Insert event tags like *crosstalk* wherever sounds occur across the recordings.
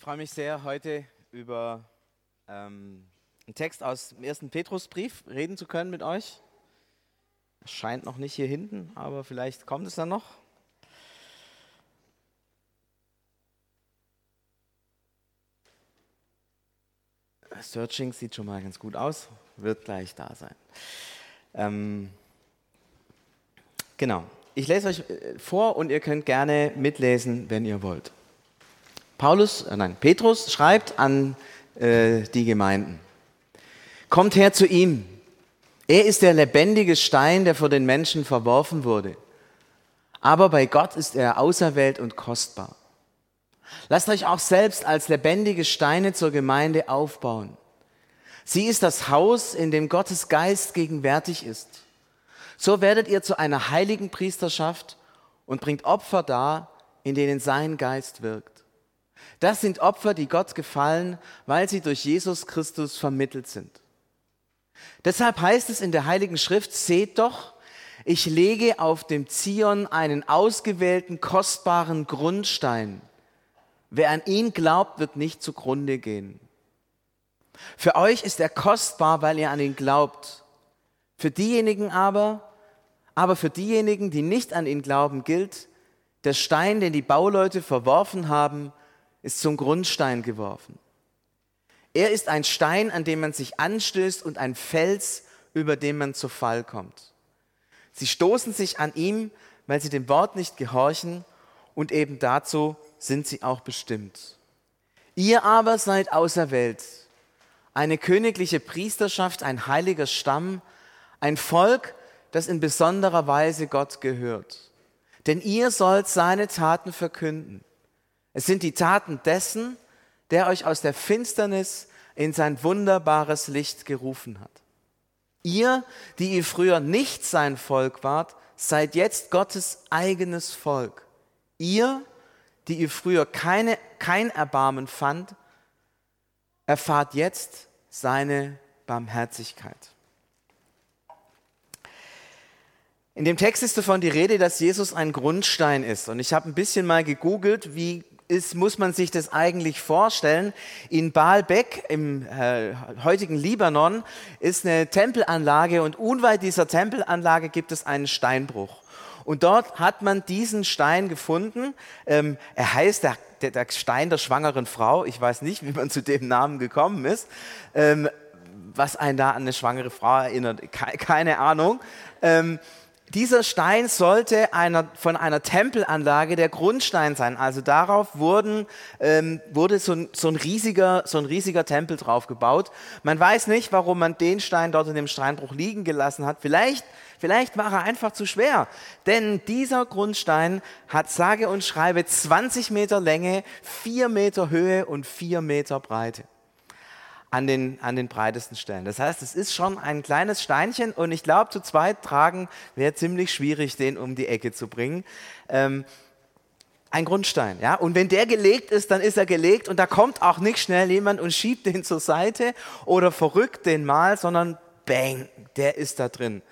Ich freue mich sehr, heute über ähm, einen Text aus dem ersten Petrusbrief reden zu können mit euch. Scheint noch nicht hier hinten, aber vielleicht kommt es dann noch. Searching sieht schon mal ganz gut aus, wird gleich da sein. Ähm, genau, ich lese euch äh, vor und ihr könnt gerne mitlesen, wenn ihr wollt. Paulus, äh nein, Petrus schreibt an äh, die Gemeinden. Kommt her zu ihm. Er ist der lebendige Stein, der vor den Menschen verworfen wurde. Aber bei Gott ist er auserwählt und kostbar. Lasst euch auch selbst als lebendige Steine zur Gemeinde aufbauen. Sie ist das Haus, in dem Gottes Geist gegenwärtig ist. So werdet ihr zu einer heiligen Priesterschaft und bringt Opfer dar, in denen sein Geist wirkt. Das sind Opfer, die Gott gefallen, weil sie durch Jesus Christus vermittelt sind. Deshalb heißt es in der Heiligen Schrift, seht doch, ich lege auf dem Zion einen ausgewählten, kostbaren Grundstein. Wer an ihn glaubt, wird nicht zugrunde gehen. Für euch ist er kostbar, weil ihr an ihn glaubt. Für diejenigen aber, aber für diejenigen, die nicht an ihn glauben, gilt, der Stein, den die Bauleute verworfen haben, ist zum Grundstein geworfen. Er ist ein Stein, an dem man sich anstößt und ein Fels, über den man zu Fall kommt. Sie stoßen sich an ihm, weil sie dem Wort nicht gehorchen und eben dazu sind sie auch bestimmt. Ihr aber seid auserwählt, eine königliche Priesterschaft, ein heiliger Stamm, ein Volk, das in besonderer Weise Gott gehört. Denn ihr sollt seine Taten verkünden. Es sind die Taten dessen, der euch aus der Finsternis in sein wunderbares Licht gerufen hat. Ihr, die ihr früher nicht sein Volk wart, seid jetzt Gottes eigenes Volk. Ihr, die ihr früher keine, kein Erbarmen fand, erfahrt jetzt seine Barmherzigkeit. In dem Text ist davon die Rede, dass Jesus ein Grundstein ist. Und ich habe ein bisschen mal gegoogelt, wie ist, muss man sich das eigentlich vorstellen? In Baalbek im äh, heutigen Libanon ist eine Tempelanlage und unweit dieser Tempelanlage gibt es einen Steinbruch. Und dort hat man diesen Stein gefunden. Ähm, er heißt der, der, der, Stein der schwangeren Frau. Ich weiß nicht, wie man zu dem Namen gekommen ist. Ähm, was einen da an eine schwangere Frau erinnert, keine Ahnung. Ähm, dieser Stein sollte einer, von einer Tempelanlage der Grundstein sein. Also darauf wurden, ähm, wurde so ein, so, ein riesiger, so ein riesiger Tempel drauf gebaut. Man weiß nicht, warum man den Stein dort in dem Steinbruch liegen gelassen hat. Vielleicht, vielleicht war er einfach zu schwer. Denn dieser Grundstein hat sage und schreibe 20 Meter Länge, 4 Meter Höhe und 4 Meter Breite an den, an den breitesten Stellen. Das heißt, es ist schon ein kleines Steinchen und ich glaube, zu zweit tragen wäre ziemlich schwierig, den um die Ecke zu bringen. Ähm, ein Grundstein, ja. Und wenn der gelegt ist, dann ist er gelegt und da kommt auch nicht schnell jemand und schiebt den *laughs* zur Seite oder verrückt den mal, sondern bang, der ist da drin.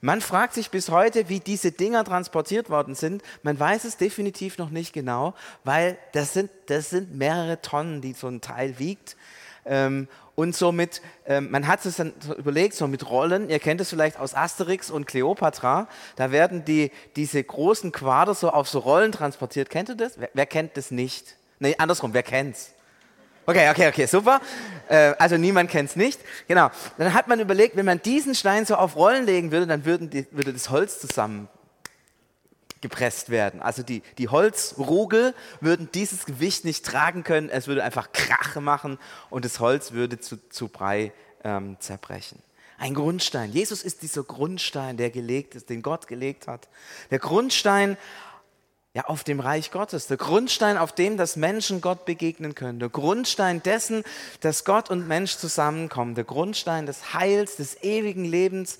Man fragt sich bis heute, wie diese Dinger transportiert worden sind. Man weiß es definitiv noch nicht genau, weil das sind, das sind mehrere Tonnen, die so ein Teil wiegt. Ähm, und somit, ähm, man hat es dann überlegt, so mit Rollen, ihr kennt es vielleicht aus Asterix und Cleopatra, da werden die, diese großen Quader so auf so Rollen transportiert. Kennt ihr das? Wer, wer kennt das nicht? Nee, andersrum, wer kennt's? Okay, okay, okay, super. Äh, also niemand kennt es nicht. Genau. Dann hat man überlegt, wenn man diesen Stein so auf Rollen legen würde, dann würden die, würde das Holz zusammen gepresst werden. Also die, die Holzrugel würden dieses Gewicht nicht tragen können. Es würde einfach Krache machen und das Holz würde zu, zu Brei ähm, zerbrechen. Ein Grundstein. Jesus ist dieser Grundstein, der gelegt ist, den Gott gelegt hat. Der Grundstein ja, auf dem Reich Gottes. Der Grundstein, auf dem das Menschen Gott begegnen können. Der Grundstein dessen, dass Gott und Mensch zusammenkommen. Der Grundstein des Heils, des ewigen Lebens.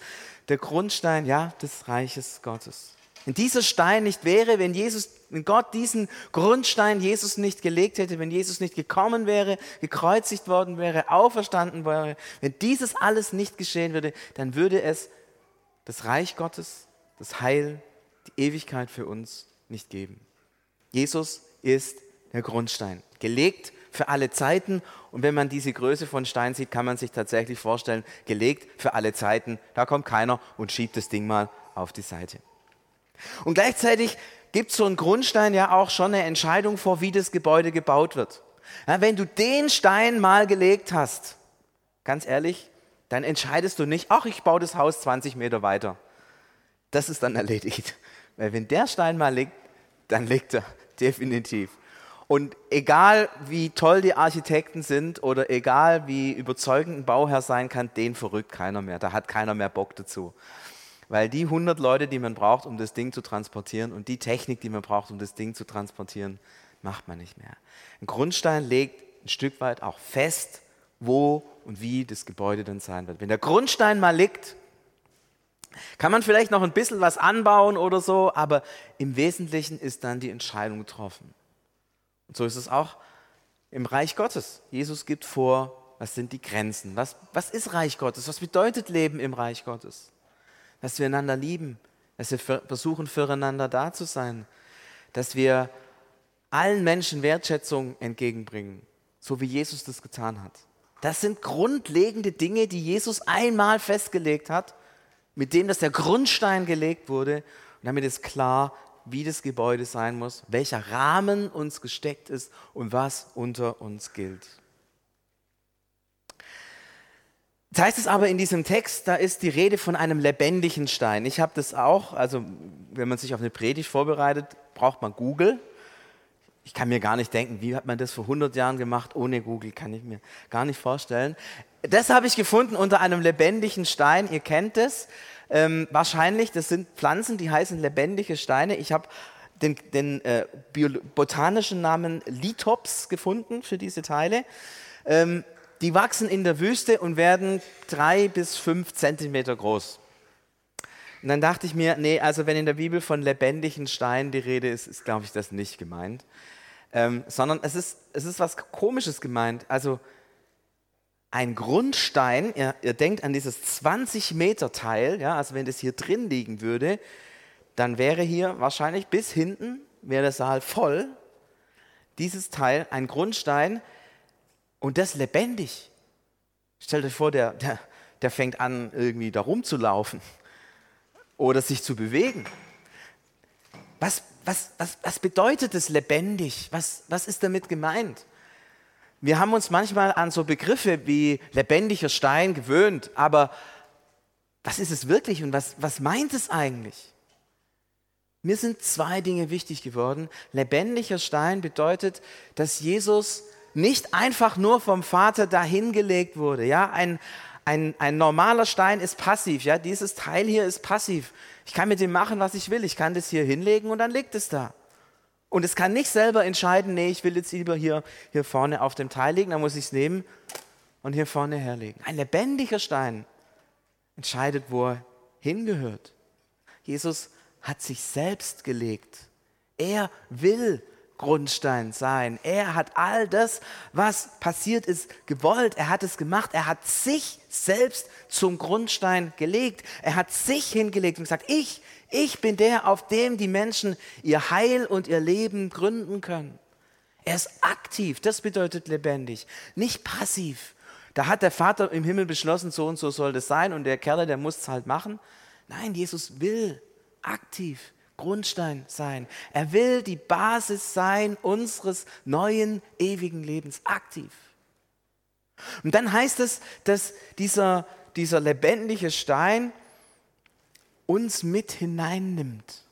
Der Grundstein, ja, des Reiches Gottes. Wenn dieser Stein nicht wäre, wenn Jesus, wenn Gott diesen Grundstein Jesus nicht gelegt hätte, wenn Jesus nicht gekommen wäre, gekreuzigt worden wäre, auferstanden wäre, wenn dieses alles nicht geschehen würde, dann würde es das Reich Gottes, das Heil, die Ewigkeit für uns nicht geben. Jesus ist der Grundstein, gelegt für alle Zeiten. Und wenn man diese Größe von Stein sieht, kann man sich tatsächlich vorstellen, gelegt für alle Zeiten. Da kommt keiner und schiebt das Ding mal auf die Seite. Und gleichzeitig gibt so ein Grundstein ja auch schon eine Entscheidung vor, wie das Gebäude gebaut wird. Ja, wenn du den Stein mal gelegt hast, ganz ehrlich, dann entscheidest du nicht, ach, ich baue das Haus 20 Meter weiter. Das ist dann erledigt. Weil wenn der Stein mal liegt, dann liegt er *laughs* definitiv. Und egal wie toll die Architekten sind oder egal wie überzeugend ein Bauherr sein kann, den verrückt keiner mehr. Da hat keiner mehr Bock dazu. Weil die 100 Leute, die man braucht, um das Ding zu transportieren und die Technik, die man braucht, um das Ding zu transportieren, macht man nicht mehr. Ein Grundstein legt ein Stück weit auch fest, wo und wie das Gebäude dann sein wird. Wenn der Grundstein mal liegt, kann man vielleicht noch ein bisschen was anbauen oder so, aber im Wesentlichen ist dann die Entscheidung getroffen. Und so ist es auch im Reich Gottes. Jesus gibt vor, was sind die Grenzen? Was, was ist Reich Gottes? Was bedeutet Leben im Reich Gottes? Dass wir einander lieben, dass wir versuchen, füreinander da zu sein, dass wir allen Menschen Wertschätzung entgegenbringen, so wie Jesus das getan hat. Das sind grundlegende Dinge, die Jesus einmal festgelegt hat, mit dem, dass der Grundstein gelegt wurde. Und damit ist klar, wie das Gebäude sein muss, welcher Rahmen uns gesteckt ist und was unter uns gilt. Jetzt heißt es aber in diesem Text, da ist die Rede von einem lebendigen Stein. Ich habe das auch, also wenn man sich auf eine Predigt vorbereitet, braucht man Google. Ich kann mir gar nicht denken, wie hat man das vor 100 Jahren gemacht ohne Google, kann ich mir gar nicht vorstellen. Das habe ich gefunden unter einem lebendigen Stein. Ihr kennt es ähm, wahrscheinlich. Das sind Pflanzen, die heißen lebendige Steine. Ich habe den, den äh, botanischen Namen Lithops gefunden für diese Teile. Ähm, die wachsen in der Wüste und werden drei bis fünf Zentimeter groß. Und dann dachte ich mir, nee, also wenn in der Bibel von lebendigen Steinen die Rede ist, ist, glaube ich, das nicht gemeint ähm, sondern es ist, es ist was Komisches gemeint. Also ein Grundstein, ihr, ihr denkt an dieses 20 Meter Teil, ja, also wenn das hier drin liegen würde, dann wäre hier wahrscheinlich bis hinten, wäre der Saal voll, dieses Teil, ein Grundstein und das lebendig. Stellt euch vor, der, der, der fängt an, irgendwie da rumzulaufen oder sich zu bewegen. Was, was, was, was bedeutet es lebendig? Was, was ist damit gemeint? Wir haben uns manchmal an so Begriffe wie lebendiger Stein gewöhnt, aber was ist es wirklich und was, was meint es eigentlich? Mir sind zwei Dinge wichtig geworden. Lebendiger Stein bedeutet, dass Jesus nicht einfach nur vom Vater dahingelegt wurde. Ja, ein, ein, ein normaler Stein ist passiv. Ja, dieses Teil hier ist passiv. Ich kann mit dem machen, was ich will. Ich kann das hier hinlegen und dann liegt es da. Und es kann nicht selber entscheiden, nee, ich will jetzt lieber hier, hier vorne auf dem Teil liegen, dann muss ich es nehmen und hier vorne herlegen. Ein lebendiger Stein entscheidet, wo er hingehört. Jesus hat sich selbst gelegt. Er will Grundstein sein. Er hat all das, was passiert ist, gewollt. Er hat es gemacht. Er hat sich selbst zum Grundstein gelegt. Er hat sich hingelegt und gesagt, ich, ich bin der, auf dem die Menschen ihr Heil und ihr Leben gründen können. Er ist aktiv, das bedeutet lebendig, nicht passiv. Da hat der Vater im Himmel beschlossen, so und so soll das sein und der Kerl, der muss es halt machen. Nein, Jesus will aktiv Grundstein sein. Er will die Basis sein unseres neuen, ewigen Lebens, aktiv. Und dann heißt es, dass dieser, dieser lebendige Stein uns mit hineinnimmt.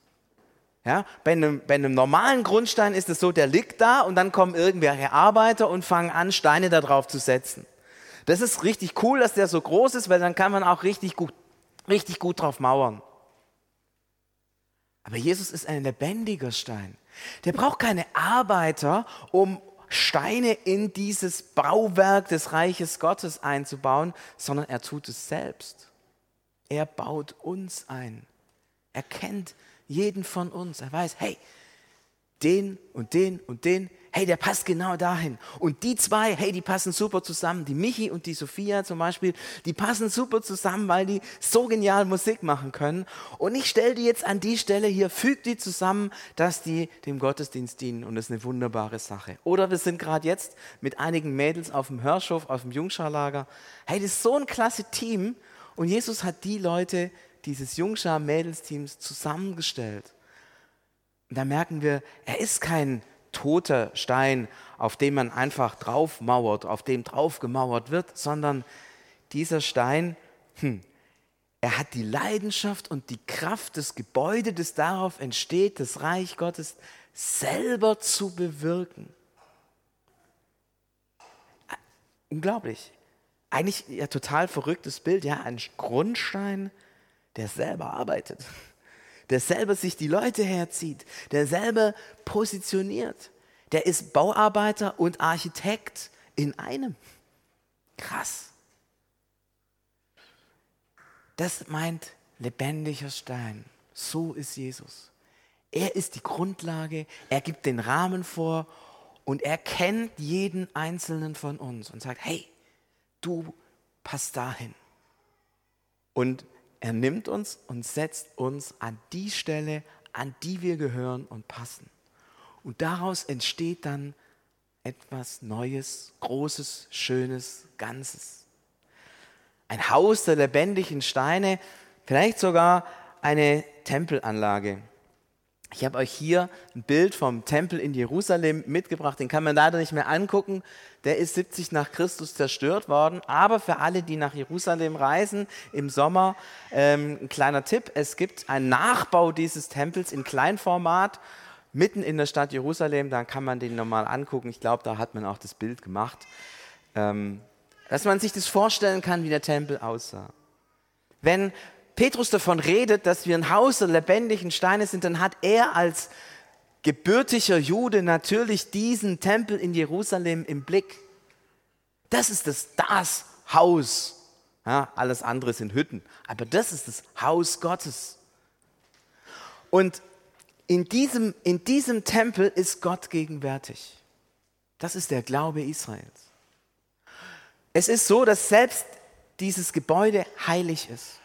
Ja, bei, einem, bei einem normalen Grundstein ist es so, der liegt da und dann kommen irgendwelche Arbeiter und fangen an, Steine da drauf zu setzen. Das ist richtig cool, dass der so groß ist, weil dann kann man auch richtig gut, richtig gut drauf mauern. Aber Jesus ist ein lebendiger Stein. Der braucht keine Arbeiter, um Steine in dieses Bauwerk des Reiches Gottes einzubauen, sondern er tut es selbst. Er baut uns ein. Er kennt jeden von uns. Er weiß, hey, den und den und den hey, der passt genau dahin. Und die zwei, hey, die passen super zusammen. Die Michi und die Sophia zum Beispiel, die passen super zusammen, weil die so genial Musik machen können. Und ich stelle die jetzt an die Stelle hier, füge die zusammen, dass die dem Gottesdienst dienen. Und das ist eine wunderbare Sache. Oder wir sind gerade jetzt mit einigen Mädels auf dem Hörschhof, auf dem Jungscharlager. Hey, das ist so ein klasse Team. Und Jesus hat die Leute dieses Jungschar-Mädelsteams zusammengestellt. Und da merken wir, er ist kein toter Stein, auf dem man einfach draufmauert, auf dem draufgemauert wird, sondern dieser Stein, hm, er hat die Leidenschaft und die Kraft des Gebäudes, das darauf entsteht, das Reich Gottes selber zu bewirken. Unglaublich. Eigentlich ja total verrücktes Bild, ja, ein Grundstein, der selber arbeitet der selber sich die Leute herzieht, der selber positioniert. Der ist Bauarbeiter und Architekt in einem. Krass. Das meint lebendiger Stein. So ist Jesus. Er ist die Grundlage, er gibt den Rahmen vor und er kennt jeden einzelnen von uns und sagt, hey, du passt dahin. Und er nimmt uns und setzt uns an die Stelle, an die wir gehören und passen. Und daraus entsteht dann etwas Neues, Großes, Schönes, Ganzes. Ein Haus der lebendigen Steine, vielleicht sogar eine Tempelanlage. Ich habe euch hier ein Bild vom Tempel in Jerusalem mitgebracht. Den kann man leider nicht mehr angucken. Der ist 70 nach Christus zerstört worden. Aber für alle, die nach Jerusalem reisen im Sommer, ähm, ein kleiner Tipp. Es gibt einen Nachbau dieses Tempels in Kleinformat mitten in der Stadt Jerusalem. Da kann man den nochmal angucken. Ich glaube, da hat man auch das Bild gemacht. Ähm, dass man sich das vorstellen kann, wie der Tempel aussah. Wenn Petrus davon redet, dass wir ein Haus der lebendigen Steine sind, dann hat er als gebürtiger Jude natürlich diesen Tempel in Jerusalem im Blick. Das ist das, das Haus. Ja, alles andere sind Hütten, aber das ist das Haus Gottes. Und in diesem, in diesem Tempel ist Gott gegenwärtig. Das ist der Glaube Israels. Es ist so, dass selbst dieses Gebäude heilig ist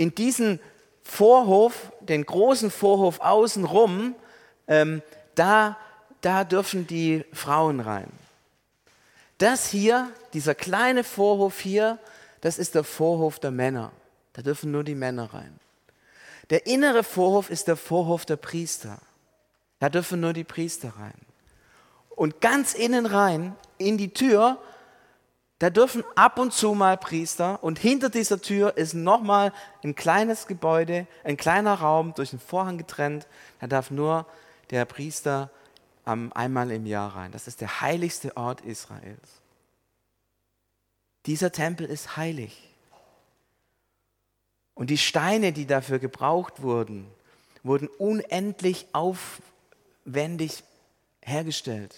in diesen Vorhof, den großen Vorhof außenrum, ähm, da, da dürfen die Frauen rein. Das hier, dieser kleine Vorhof hier, das ist der Vorhof der Männer. Da dürfen nur die Männer rein. Der innere Vorhof ist der Vorhof der Priester. Da dürfen nur die Priester rein. Und ganz innen rein, in die Tür, da dürfen ab und zu mal Priester und hinter dieser Tür ist nochmal ein kleines Gebäude, ein kleiner Raum durch einen Vorhang getrennt. Da darf nur der Priester einmal im Jahr rein. Das ist der heiligste Ort Israels. Dieser Tempel ist heilig. Und die Steine, die dafür gebraucht wurden, wurden unendlich aufwendig hergestellt.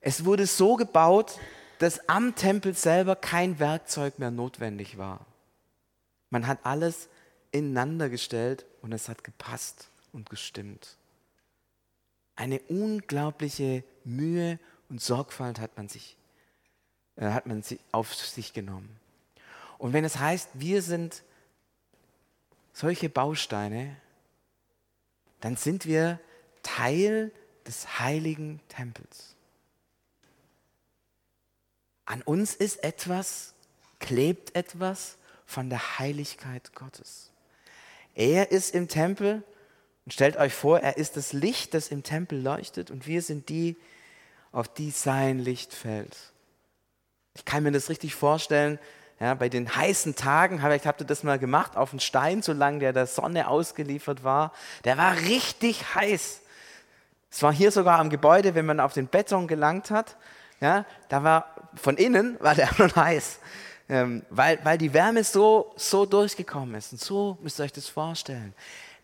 Es wurde so gebaut, dass am Tempel selber kein Werkzeug mehr notwendig war. Man hat alles ineinander gestellt und es hat gepasst und gestimmt. Eine unglaubliche Mühe und Sorgfalt hat man sich, äh, hat man auf sich genommen. Und wenn es heißt, wir sind solche Bausteine, dann sind wir Teil des heiligen Tempels. An uns ist etwas, klebt etwas von der Heiligkeit Gottes. Er ist im Tempel und stellt euch vor, er ist das Licht, das im Tempel leuchtet und wir sind die, auf die sein Licht fällt. Ich kann mir das richtig vorstellen, ja, bei den heißen Tagen, vielleicht habt ihr das mal gemacht, auf einen Stein, solange der der Sonne ausgeliefert war, der war richtig heiß. Es war hier sogar am Gebäude, wenn man auf den Beton gelangt hat, ja, da war von innen war der *laughs* schon heiß, ähm, weil, weil die Wärme so, so durchgekommen ist. Und so müsst ihr euch das vorstellen.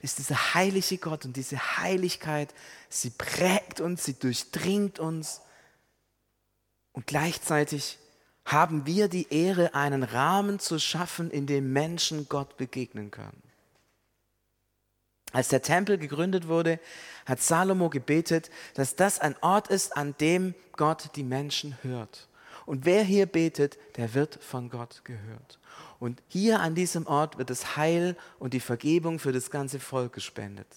ist dieser heilige Gott und diese Heiligkeit, sie prägt uns, sie durchdringt uns. Und gleichzeitig haben wir die Ehre, einen Rahmen zu schaffen, in dem Menschen Gott begegnen können. Als der Tempel gegründet wurde, hat Salomo gebetet, dass das ein Ort ist, an dem Gott die Menschen hört. Und wer hier betet, der wird von Gott gehört. Und hier an diesem Ort wird das Heil und die Vergebung für das ganze Volk gespendet.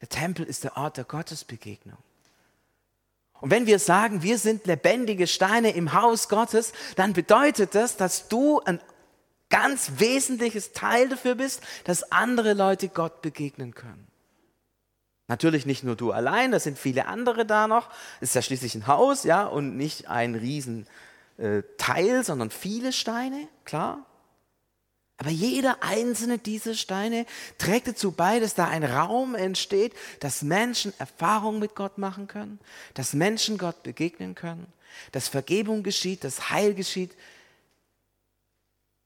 Der Tempel ist der Ort der Gottesbegegnung. Und wenn wir sagen, wir sind lebendige Steine im Haus Gottes, dann bedeutet das, dass du ein ganz wesentliches Teil dafür bist, dass andere Leute Gott begegnen können. Natürlich nicht nur du allein, da sind viele andere da noch. Es ist ja schließlich ein Haus, ja, und nicht ein Riesenteil, äh, sondern viele Steine, klar. Aber jeder einzelne dieser Steine trägt dazu bei, dass da ein Raum entsteht, dass Menschen Erfahrung mit Gott machen können, dass Menschen Gott begegnen können, dass Vergebung geschieht, dass Heil geschieht,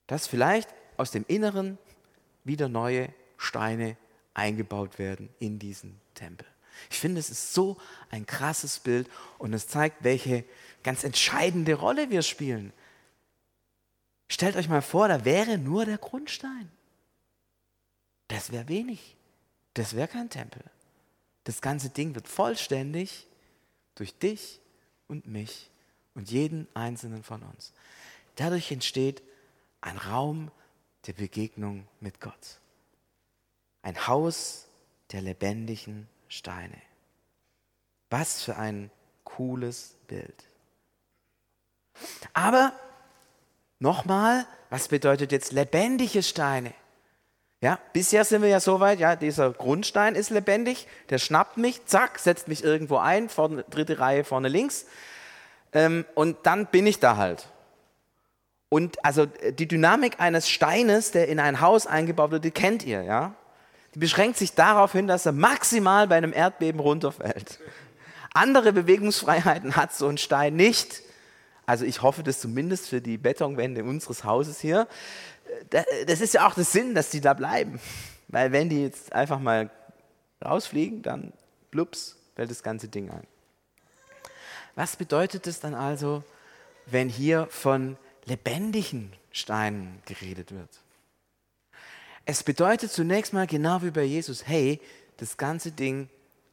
dass vielleicht aus dem Inneren wieder neue Steine eingebaut werden in diesen Tempel. Ich finde, es ist so ein krasses Bild und es zeigt, welche ganz entscheidende Rolle wir spielen. Stellt euch mal vor, da wäre nur der Grundstein. Das wäre wenig. Das wäre kein Tempel. Das ganze Ding wird vollständig durch dich und mich und jeden einzelnen von uns. Dadurch entsteht ein Raum der Begegnung mit Gott. Ein Haus der lebendigen Steine. Was für ein cooles Bild. Aber nochmal, was bedeutet jetzt lebendige Steine? Ja, bisher sind wir ja so weit, ja, dieser Grundstein ist lebendig, der schnappt mich, zack, setzt mich irgendwo ein, vorne, dritte Reihe vorne links, ähm, und dann bin ich da halt. Und also die Dynamik eines Steines, der in ein Haus eingebaut wird, die kennt ihr, ja? Die beschränkt sich darauf hin, dass er maximal bei einem Erdbeben runterfällt. Andere Bewegungsfreiheiten hat so ein Stein nicht. Also ich hoffe das zumindest für die Betonwände unseres Hauses hier. Das ist ja auch der Sinn, dass die da bleiben. Weil wenn die jetzt einfach mal rausfliegen, dann blups, fällt das ganze Ding ein. Was bedeutet es dann also, wenn hier von lebendigen Steinen geredet wird? Es bedeutet zunächst mal genau wie bei Jesus, hey, das ganze Ding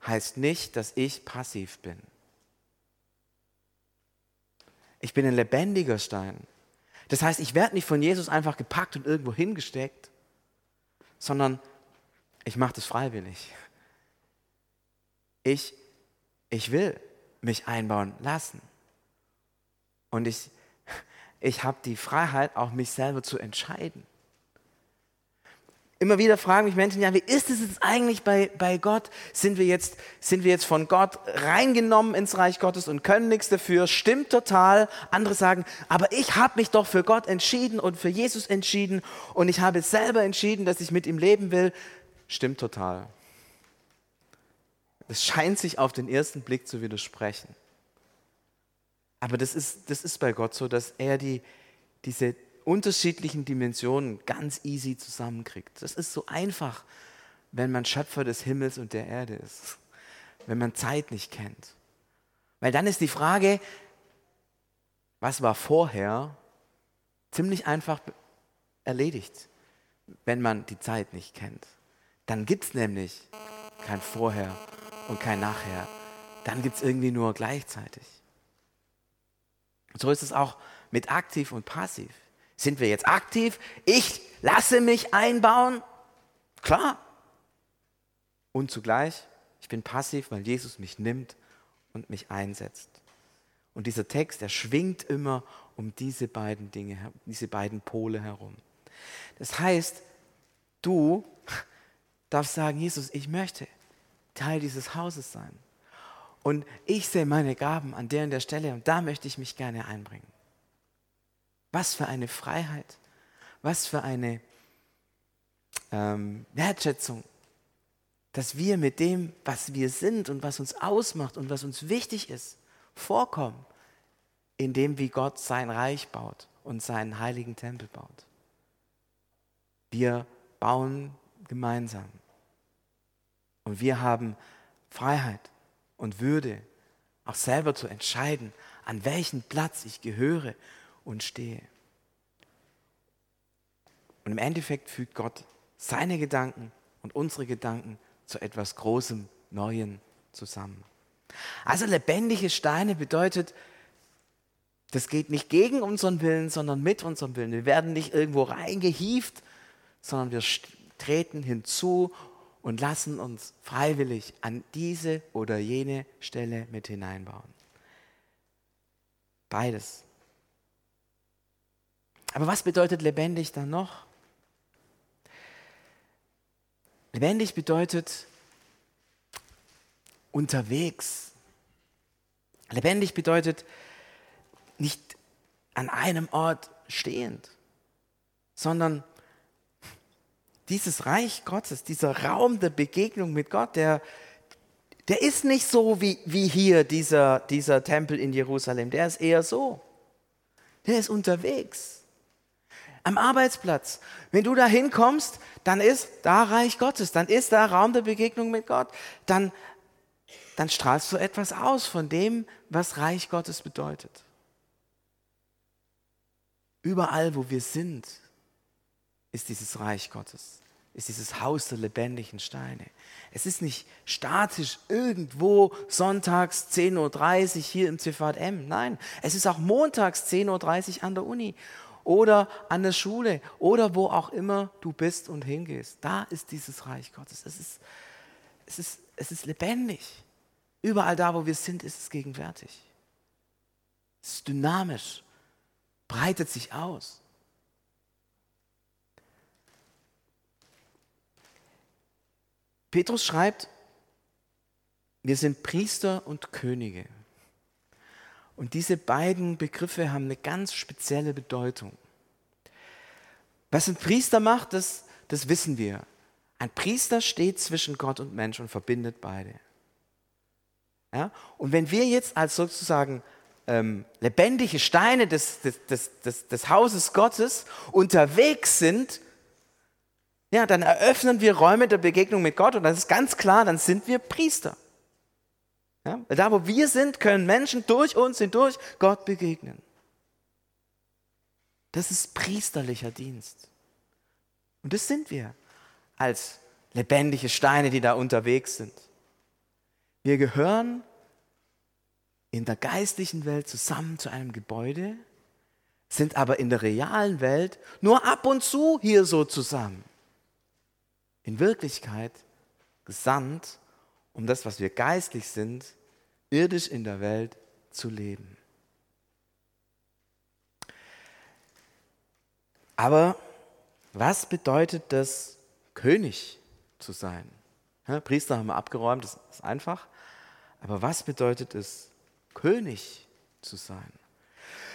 heißt nicht, dass ich passiv bin. Ich bin ein lebendiger Stein. Das heißt, ich werde nicht von Jesus einfach gepackt und irgendwo hingesteckt, sondern ich mache das freiwillig. Ich, ich will mich einbauen lassen. Und ich, ich habe die Freiheit, auch mich selber zu entscheiden. Immer wieder fragen mich Menschen, ja, wie ist es jetzt eigentlich bei, bei Gott? Sind wir, jetzt, sind wir jetzt von Gott reingenommen ins Reich Gottes und können nichts dafür? Stimmt total. Andere sagen, aber ich habe mich doch für Gott entschieden und für Jesus entschieden und ich habe selber entschieden, dass ich mit ihm leben will. Stimmt total. Es scheint sich auf den ersten Blick zu widersprechen. Aber das ist, das ist bei Gott so, dass er die, diese unterschiedlichen Dimensionen ganz easy zusammenkriegt. Das ist so einfach, wenn man Schöpfer des Himmels und der Erde ist, wenn man Zeit nicht kennt. Weil dann ist die Frage, was war vorher, ziemlich einfach erledigt, wenn man die Zeit nicht kennt. Dann gibt es nämlich kein Vorher und kein Nachher. Dann gibt es irgendwie nur gleichzeitig. Und so ist es auch mit aktiv und passiv. Sind wir jetzt aktiv? Ich lasse mich einbauen? Klar. Und zugleich, ich bin passiv, weil Jesus mich nimmt und mich einsetzt. Und dieser Text, der schwingt immer um diese beiden Dinge, diese beiden Pole herum. Das heißt, du darfst sagen, Jesus, ich möchte Teil dieses Hauses sein. Und ich sehe meine Gaben an der und der Stelle und da möchte ich mich gerne einbringen. Was für eine Freiheit, was für eine ähm, Wertschätzung, dass wir mit dem, was wir sind und was uns ausmacht und was uns wichtig ist, vorkommen, in dem, wie Gott sein Reich baut und seinen heiligen Tempel baut. Wir bauen gemeinsam. Und wir haben Freiheit und Würde, auch selber zu entscheiden, an welchen Platz ich gehöre und stehe. Und im Endeffekt fügt Gott seine Gedanken und unsere Gedanken zu etwas Großem, Neuen zusammen. Also lebendige Steine bedeutet, das geht nicht gegen unseren Willen, sondern mit unserem Willen. Wir werden nicht irgendwo reingehieft, sondern wir treten hinzu und lassen uns freiwillig an diese oder jene Stelle mit hineinbauen. Beides. Aber was bedeutet lebendig dann noch? Lebendig bedeutet unterwegs. Lebendig bedeutet nicht an einem Ort stehend, sondern dieses Reich Gottes, dieser Raum der Begegnung mit Gott, der, der ist nicht so wie, wie hier dieser, dieser Tempel in Jerusalem, der ist eher so. Der ist unterwegs am Arbeitsplatz. Wenn du da hinkommst, dann ist da Reich Gottes, dann ist da Raum der Begegnung mit Gott. Dann, dann strahlst du etwas aus von dem, was Reich Gottes bedeutet. Überall, wo wir sind, ist dieses Reich Gottes, ist dieses Haus der lebendigen Steine. Es ist nicht statisch irgendwo sonntags 10.30 Uhr hier im CVM. Nein, es ist auch montags 10.30 Uhr an der Uni oder an der Schule oder wo auch immer du bist und hingehst. Da ist dieses Reich Gottes. Es ist, es ist, es ist lebendig. Überall da, wo wir sind, ist es gegenwärtig. Es ist dynamisch, breitet sich aus. Petrus schreibt, wir sind Priester und Könige. Und diese beiden Begriffe haben eine ganz spezielle Bedeutung. Was ein Priester macht, das, das wissen wir. Ein Priester steht zwischen Gott und Mensch und verbindet beide. Ja? Und wenn wir jetzt als sozusagen ähm, lebendige Steine des, des, des, des, des Hauses Gottes unterwegs sind, ja, dann eröffnen wir Räume der Begegnung mit Gott und das ist ganz klar, dann sind wir Priester. Ja? Da, wo wir sind, können Menschen durch uns hindurch Gott begegnen. Das ist priesterlicher Dienst. Und das sind wir als lebendige Steine, die da unterwegs sind. Wir gehören in der geistlichen Welt zusammen zu einem Gebäude, sind aber in der realen Welt nur ab und zu hier so zusammen. In Wirklichkeit gesandt um das, was wir geistlich sind, irdisch in der Welt zu leben. Aber was bedeutet das, König zu sein? Ja, Priester haben wir abgeräumt, das ist einfach. Aber was bedeutet es, König zu sein?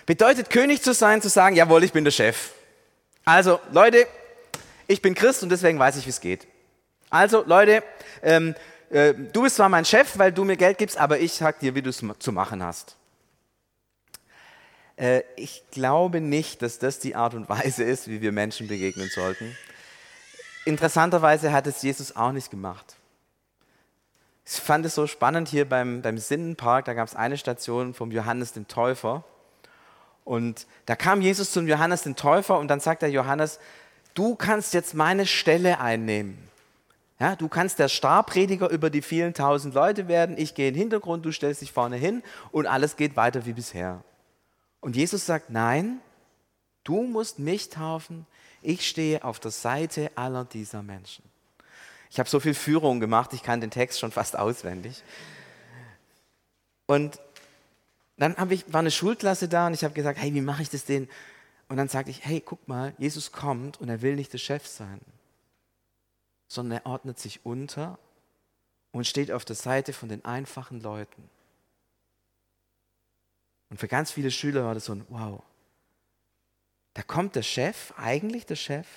Bedeutet König zu sein, zu sagen, jawohl, ich bin der Chef. Also Leute, ich bin Christ und deswegen weiß ich, wie es geht. Also Leute, ähm, äh, du bist zwar mein Chef, weil du mir Geld gibst, aber ich sag dir, wie du es zu machen hast. Äh, ich glaube nicht, dass das die Art und Weise ist, wie wir Menschen begegnen sollten. Interessanterweise hat es Jesus auch nicht gemacht. Ich fand es so spannend hier beim, beim Sinnenpark, da gab es eine Station vom Johannes den Täufer. Und da kam Jesus zum Johannes den Täufer und dann sagt der Johannes, du kannst jetzt meine Stelle einnehmen. Ja, du kannst der Starprediger über die vielen tausend Leute werden. Ich gehe in den Hintergrund, du stellst dich vorne hin und alles geht weiter wie bisher. Und Jesus sagt, nein, du musst mich taufen. Ich stehe auf der Seite aller dieser Menschen. Ich habe so viel Führung gemacht, ich kann den Text schon fast auswendig. Und dann ich, war eine Schulklasse da und ich habe gesagt, hey, wie mache ich das denn? Und dann sagte ich, hey, guck mal, Jesus kommt und er will nicht der Chef sein sondern er ordnet sich unter und steht auf der Seite von den einfachen Leuten. Und für ganz viele Schüler war das so ein Wow. Da kommt der Chef, eigentlich der Chef,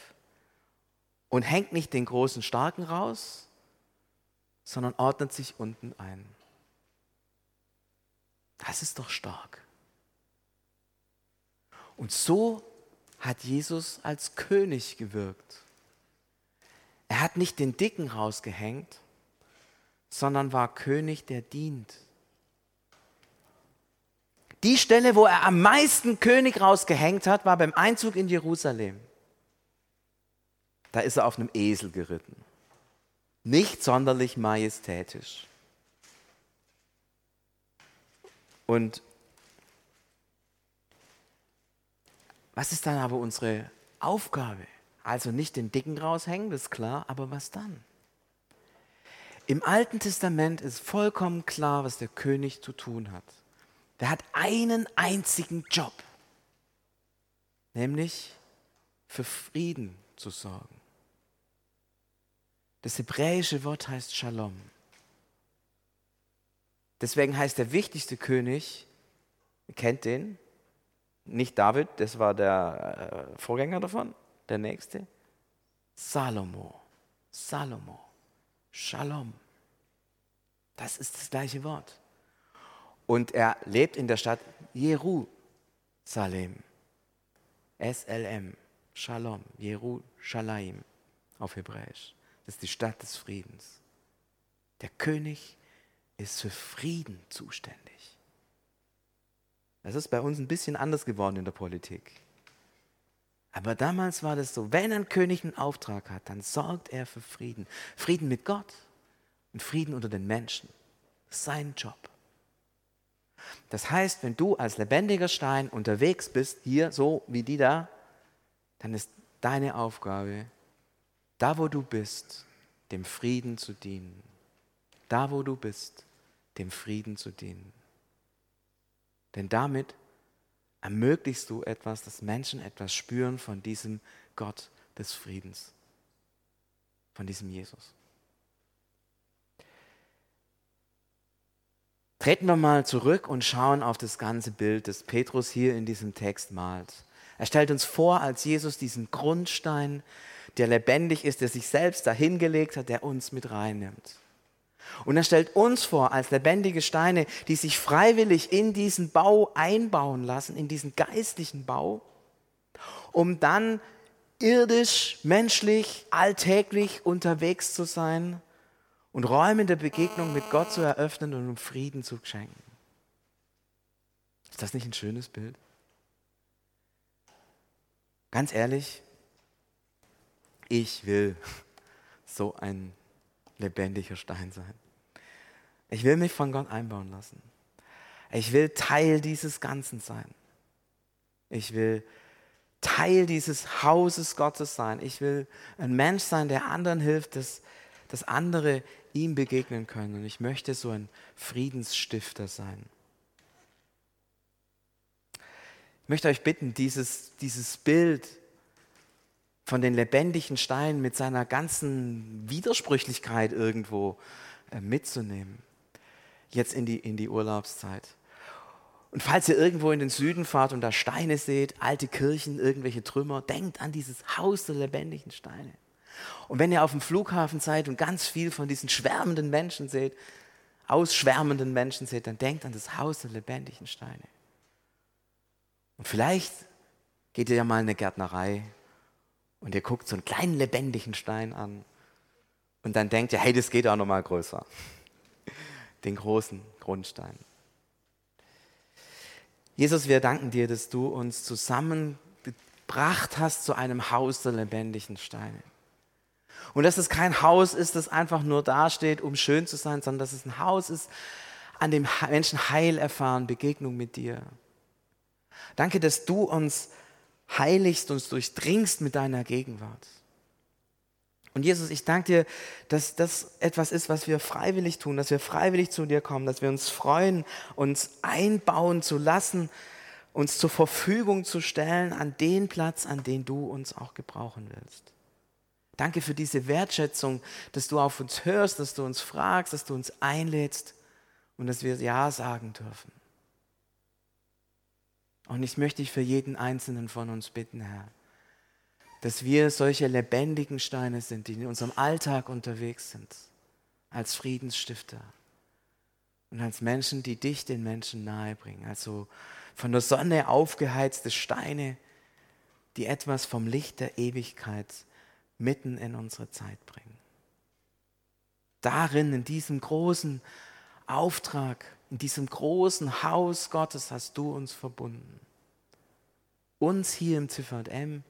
und hängt nicht den großen Starken raus, sondern ordnet sich unten ein. Das ist doch stark. Und so hat Jesus als König gewirkt. Er hat nicht den Dicken rausgehängt, sondern war König, der dient. Die Stelle, wo er am meisten König rausgehängt hat, war beim Einzug in Jerusalem. Da ist er auf einem Esel geritten. nicht sonderlich majestätisch. Und was ist dann aber unsere Aufgabe? Also nicht den Dicken raushängen, das ist klar, aber was dann? Im Alten Testament ist vollkommen klar, was der König zu tun hat. Der hat einen einzigen Job, nämlich für Frieden zu sorgen. Das hebräische Wort heißt Shalom. Deswegen heißt der wichtigste König, ihr kennt den, nicht David, das war der äh, Vorgänger davon, der nächste, Salomo. Salomo. Shalom. Das ist das gleiche Wort. Und er lebt in der Stadt Jerusalem. SLM. Shalom. Jerusalem auf Hebräisch. Das ist die Stadt des Friedens. Der König ist für Frieden zuständig. Das ist bei uns ein bisschen anders geworden in der Politik. Aber damals war das so, wenn ein König einen Auftrag hat, dann sorgt er für Frieden. Frieden mit Gott und Frieden unter den Menschen. Sein Job. Das heißt, wenn du als lebendiger Stein unterwegs bist, hier so wie die da, dann ist deine Aufgabe, da wo du bist, dem Frieden zu dienen. Da wo du bist, dem Frieden zu dienen. Denn damit ermöglichst du etwas, dass Menschen etwas spüren von diesem Gott des Friedens, von diesem Jesus. Treten wir mal zurück und schauen auf das ganze Bild, das Petrus hier in diesem Text malt. Er stellt uns vor als Jesus diesen Grundstein, der lebendig ist, der sich selbst dahingelegt hat, der uns mit reinnimmt. Und er stellt uns vor als lebendige Steine, die sich freiwillig in diesen Bau einbauen lassen, in diesen geistlichen Bau, um dann irdisch, menschlich, alltäglich unterwegs zu sein und Räume der Begegnung mit Gott zu eröffnen und um Frieden zu schenken. Ist das nicht ein schönes Bild? Ganz ehrlich, ich will *laughs* so ein lebendiger Stein sein. Ich will mich von Gott einbauen lassen. Ich will Teil dieses Ganzen sein. Ich will Teil dieses Hauses Gottes sein. Ich will ein Mensch sein, der anderen hilft, dass, dass andere ihm begegnen können. Und ich möchte so ein Friedensstifter sein. Ich möchte euch bitten, dieses, dieses Bild von den lebendigen Steinen mit seiner ganzen Widersprüchlichkeit irgendwo äh, mitzunehmen. Jetzt in die, in die Urlaubszeit. Und falls ihr irgendwo in den Süden fahrt und da Steine seht, alte Kirchen, irgendwelche Trümmer, denkt an dieses Haus der lebendigen Steine. Und wenn ihr auf dem Flughafen seid und ganz viel von diesen schwärmenden Menschen seht, ausschwärmenden Menschen seht, dann denkt an das Haus der lebendigen Steine. Und vielleicht geht ihr ja mal in eine Gärtnerei und ihr guckt so einen kleinen lebendigen Stein an und dann denkt ihr, hey, das geht auch noch mal größer. Den großen Grundstein. Jesus, wir danken dir, dass du uns zusammengebracht hast zu einem Haus der lebendigen Steine. Und dass es kein Haus ist, das einfach nur dasteht, um schön zu sein, sondern dass es ein Haus ist, an dem Menschen Heil erfahren, Begegnung mit dir. Danke, dass du uns heiligst, uns durchdringst mit deiner Gegenwart. Und Jesus, ich danke dir, dass das etwas ist, was wir freiwillig tun, dass wir freiwillig zu dir kommen, dass wir uns freuen, uns einbauen zu lassen, uns zur Verfügung zu stellen an den Platz, an den du uns auch gebrauchen willst. Danke für diese Wertschätzung, dass du auf uns hörst, dass du uns fragst, dass du uns einlädst und dass wir Ja sagen dürfen. Und ich möchte dich für jeden einzelnen von uns bitten, Herr, dass wir solche lebendigen Steine sind, die in unserem Alltag unterwegs sind, als Friedensstifter und als Menschen, die dich den Menschen nahebringen. Also von der Sonne aufgeheizte Steine, die etwas vom Licht der Ewigkeit mitten in unsere Zeit bringen. Darin, in diesem großen Auftrag, in diesem großen Haus Gottes hast du uns verbunden. Uns hier im ZVM,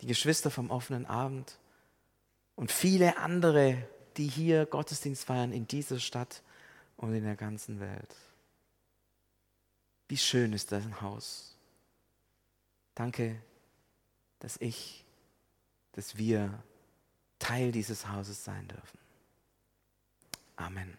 die Geschwister vom offenen Abend und viele andere, die hier Gottesdienst feiern in dieser Stadt und in der ganzen Welt. Wie schön ist dein Haus. Danke, dass ich, dass wir Teil dieses Hauses sein dürfen. Amen.